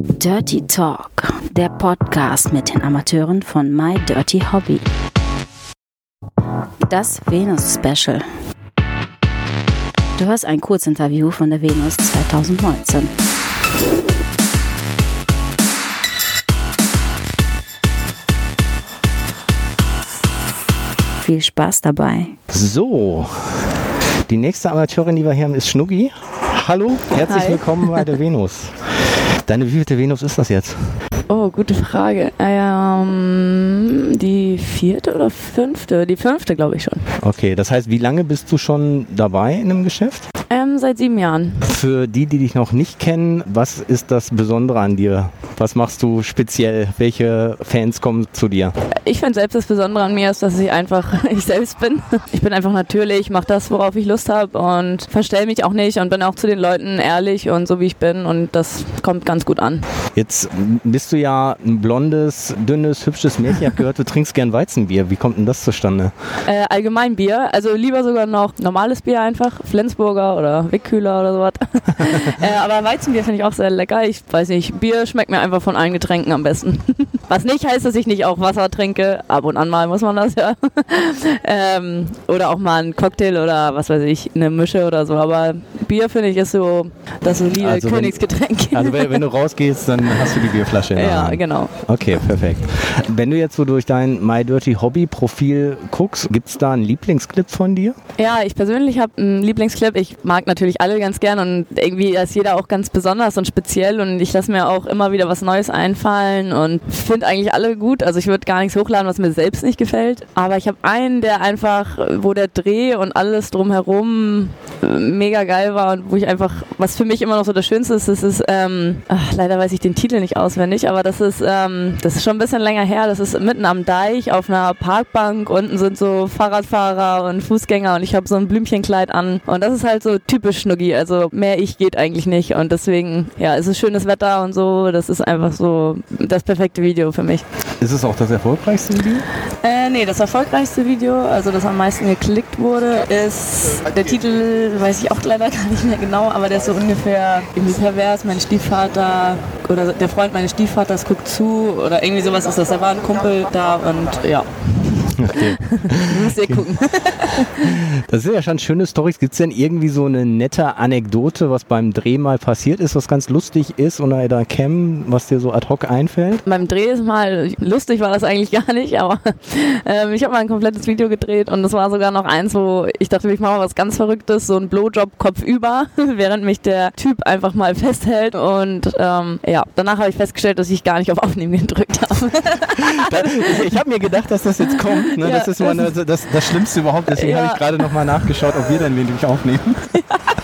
Dirty Talk, der Podcast mit den Amateuren von My Dirty Hobby. Das Venus Special. Du hörst ein Kurzinterview von der Venus 2019. Viel Spaß dabei. So, die nächste Amateurin, die wir hier haben, ist Schnuggi. Hallo, herzlich Hi. willkommen bei der Venus. Deine wievielte Venus ist das jetzt? Oh, gute Frage. Ähm, die vierte oder fünfte? Die fünfte, glaube ich schon. Okay, das heißt, wie lange bist du schon dabei in einem Geschäft? Ähm, seit sieben Jahren. Für die, die dich noch nicht kennen, was ist das Besondere an dir? Was machst du speziell? Welche Fans kommen zu dir? Ich finde selbst das Besondere an mir ist, dass ich einfach ich selbst bin. Ich bin einfach natürlich, mache das, worauf ich Lust habe und verstell mich auch nicht und bin auch zu den Leuten ehrlich und so wie ich bin und das kommt ganz gut an. Jetzt bist du ja ein blondes, dünnes, hübsches Mädchen. Ich habe gehört, du trinkst gern Weizenbier. Wie kommt denn das zustande? Äh, allgemein Bier, also lieber sogar noch normales Bier einfach, Flensburger oder Wickkühler oder sowas. äh, aber Weizenbier finde ich auch sehr lecker. Ich weiß nicht, Bier schmeckt mir einfach von allen Getränken am besten. Was nicht heißt, dass ich nicht auch Wasser trinke. Ab und an mal muss man das ja. ähm, oder auch mal einen Cocktail oder was weiß ich, eine Mische oder so. Aber Bier finde ich ist so das solide Also wenn- Königsgetränk. Also wenn, wenn du rausgehst, dann hast du die Bierflasche in ja, Hand. genau. Okay, perfekt. Wenn du jetzt so durch dein My Dirty Hobby Profil guckst, gibt es da einen Lieblingsclip von dir? Ja, ich persönlich habe einen Lieblingsclip. Ich mag natürlich alle ganz gern und irgendwie ist jeder auch ganz besonders und speziell und ich lasse mir auch immer wieder was Neues einfallen und finde eigentlich alle gut. Also ich würde gar nichts hochladen, was mir selbst nicht gefällt. Aber ich habe einen, der einfach, wo der Dreh und alles drumherum äh, mega geil war und wo ich einfach, was für mich immer noch so das Schönste ist, das ist, ähm, ach, leider weiß ich den Titel nicht auswendig, aber das ist, ähm, das ist schon ein bisschen länger her. Das ist mitten am Deich auf einer Parkbank. Unten sind so Fahrradfahrer und Fußgänger und ich habe so ein Blümchenkleid an. Und das ist halt so typisch Schnuggi. Also mehr ich geht eigentlich nicht. Und deswegen, ja, es ist schönes Wetter und so. Das ist einfach so das perfekte Video für mich. Ist es auch das erfolgreichste Video? Äh, nee, das erfolgreichste Video, also das am meisten geklickt wurde, ist der Titel, weiß ich auch leider gar nicht mehr genau, aber der ist so ungefähr irgendwie pervers, mein Stiefvater oder der Freund meines Stiefvaters guckt zu oder irgendwie sowas ist das. Da war ein Kumpel da und ja. Okay. Müsst ihr gucken. Das sind ja schon schöne Stories. Gibt es denn irgendwie so eine nette Anekdote, was beim Dreh mal passiert ist, was ganz lustig ist oder der Cam, was dir so ad hoc einfällt? Beim Dreh ist mal, lustig war das eigentlich gar nicht, aber ähm, ich habe mal ein komplettes Video gedreht und es war sogar noch eins, wo ich dachte, ich mache mal was ganz Verrücktes, so ein Blowjob kopfüber, während mich der Typ einfach mal festhält und ähm, ja, danach habe ich festgestellt, dass ich gar nicht auf Aufnehmen gedrückt ich habe mir gedacht, dass das jetzt kommt. Ne? Ja, das ist immer das eine, das, das Schlimmste überhaupt. Deswegen Ja. habe ich gerade nochmal nachgeschaut, ob wir dann wenig aufnehmen.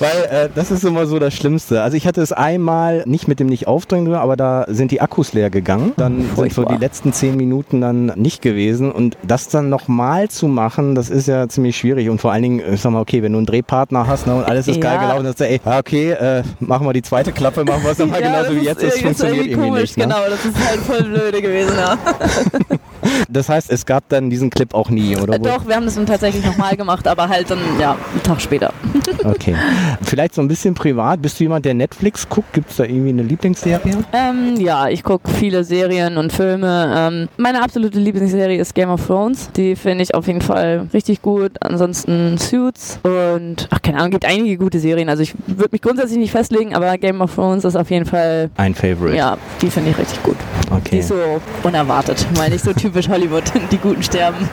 Weil äh, das ist immer so das Schlimmste. Also ich hatte es einmal nicht mit dem nicht aufdringen, aber da sind die Akkus leer gegangen. Dann sind so die letzten zehn Minuten dann nicht gewesen. Und das dann nochmal zu machen, das ist ja ziemlich schwierig. Und vor allen Dingen, ich sag mal, okay, wenn du einen Drehpartner hast ne, und alles ist geil Ja. gelaufen, dann sagst du, ey, ah, okay, äh, machen wir die zweite Klappe, machen wir es nochmal Ja, genauso wie jetzt. ist, Das funktioniert irgendwie irgendwie komisch, nicht. Ne? genau, das ist halt voll blöde gewesen, ja. Das heißt, es gab dann diesen Clip auch nie, oder? Äh, Doch, wir haben das dann tatsächlich nochmal gemacht, aber halt dann, ja, einen Tag später. Okay. Vielleicht so ein bisschen privat. Bist du jemand, der Netflix guckt? Gibt es da irgendwie eine Lieblingsserie? Ähm, ja, ich gucke viele Serien und Filme. Ähm, meine absolute Lieblingsserie ist Game of Thrones. Die finde ich auf jeden Fall richtig gut. Ansonsten Suits und, ach keine Ahnung, gibt einige gute Serien. Also ich würde mich grundsätzlich nicht festlegen, aber Game of Thrones ist auf jeden Fall, Ein Favorite. ja, die finde ich richtig gut. Die Okay. ist so unerwartet, weil nicht so typisch Hollywood, die Guten sterben.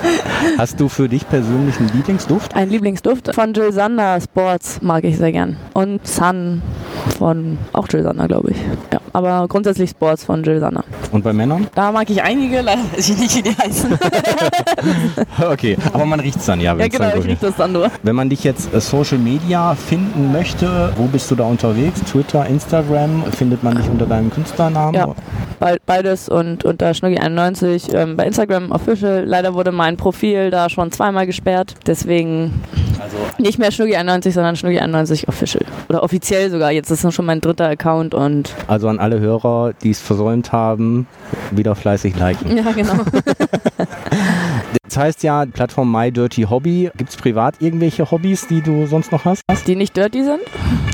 Hast du für dich persönlich einen Lieblingsduft? Ein Lieblingsduft von Jill Sander Sports mag ich sehr gern. Und Sun von auch Jill Sander, glaube ich. Ja, aber grundsätzlich Sports von Jill Sander. Und bei Männern? Da mag ich einige, leider weiß ich nicht, wie die heißen. Okay, aber man riecht es dann ja, ja, genau, dann ich gut riech das dann nur. Wenn man dich jetzt äh, Social Media finden möchte, wo bist du da unterwegs? Twitter, Instagram? Findet man dich unter deinem Künstlernamen? Ja. Be- Beides und unter Schnuggi91 ähm, bei Instagram Official. Leider wurde mein Profil da schon zweimal gesperrt. Deswegen Also nicht mehr Schnuggi91, sondern Schnuggi91 Official. Oder offiziell sogar. Jetzt ist es schon mein dritter Account und Also an alle Hörer, die es versäumt haben, wieder fleißig liken. ja, genau. Heißt ja, Plattform My Dirty Hobby. Gibt es privat irgendwelche Hobbys, die du sonst noch hast? Die nicht dirty sind?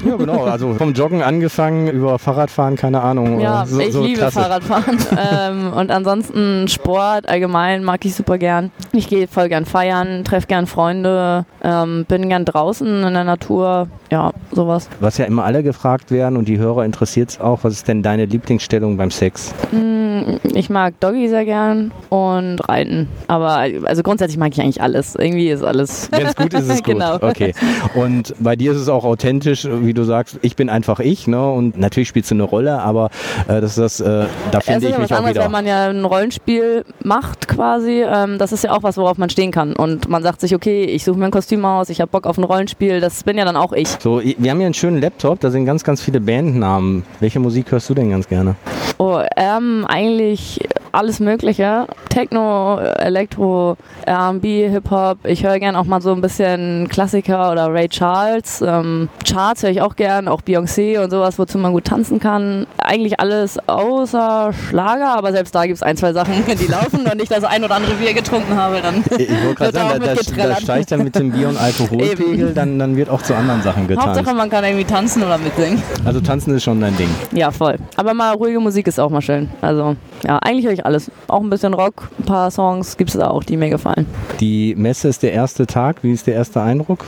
Ja, genau. Also vom Joggen angefangen über Fahrradfahren, keine Ahnung. Ja, so, ich so liebe klassisch. Fahrradfahren. ähm, und ansonsten Sport allgemein mag ich super gern. Ich gehe voll gern feiern, treffe gern Freunde, ähm, bin gern draußen in der Natur. Ja, sowas. Was ja immer alle gefragt werden und die Hörer interessiert es auch, was ist denn deine Lieblingsstellung beim Sex? Mm, ich mag Doggy sehr gern und Reiten. Aber also grundsätzlich mag ich eigentlich alles. Irgendwie ist alles. Wenn es gut ist, ist es gut. genau. Okay. Und bei dir ist es auch authentisch, wie du sagst, ich bin einfach ich, ne? Und natürlich spielst du eine Rolle, aber äh, das ist das, äh, da finde ich mich auch anderes, wieder. Wenn man ja ein Rollenspiel macht quasi, ähm, das ist ja auch was, worauf man stehen kann. Und man sagt sich, okay, ich suche mir ein Kostüm aus, ich habe Bock auf ein Rollenspiel, das bin ja dann auch ich. So, wir haben hier einen schönen Laptop, da sind ganz, ganz viele Bandnamen. Welche Musik hörst du denn ganz gerne? Oh, ähm, eigentlich alles Mögliche. Techno, Elektro, R&B, Hip-Hop. Ich höre gern auch mal so ein bisschen Klassiker oder Ray Charles. Ähm, Charts höre ich auch gern, auch Beyoncé und sowas, wozu man gut tanzen kann. Eigentlich alles außer Schlager, aber selbst da gibt es ein, zwei Sachen, die laufen und ich das ein oder andere Bier getrunken habe, dann Ich wollte gerade sagen, da, da, da steigt dann mit dem Bier- und Alkoholpegel, dann, dann wird auch zu anderen Sachen getanzt. Hauptsache man kann irgendwie tanzen oder mitsingen. Also tanzen ist schon dein Ding. Ja, voll. Aber mal ruhige Musik ist auch mal schön. Also ja, eigentlich höre ich alles. Auch ein bisschen Rock, ein paar Songs gibt es auch, die mir gefallen. Die Messe ist der erste Tag. Wie ist der erste Eindruck?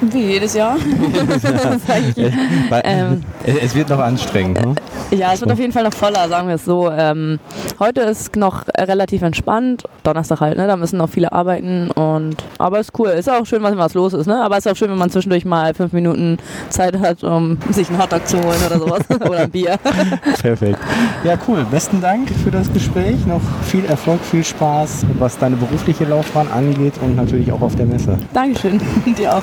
Wie jedes Jahr. ähm, es wird noch anstrengend. Ne? Ja, es wird auf jeden Fall noch voller, sagen wir es so. Ähm, heute ist noch relativ entspannt. Donnerstag halt, ne? Da müssen noch viele arbeiten. Und, aber ist cool. Ist auch schön, was, was los ist. Ne? Aber es ist auch schön, wenn man zwischendurch mal fünf Minuten Zeit hat, um sich einen Hotdog zu holen oder sowas. oder ein Bier. Perfekt. Ja, cool. Besten Dank für das Gespräch. Noch viel Erfolg, viel Spaß, was deine berufliche Laufbahn angeht und natürlich auch auf der Messe. Dankeschön. Dir auch.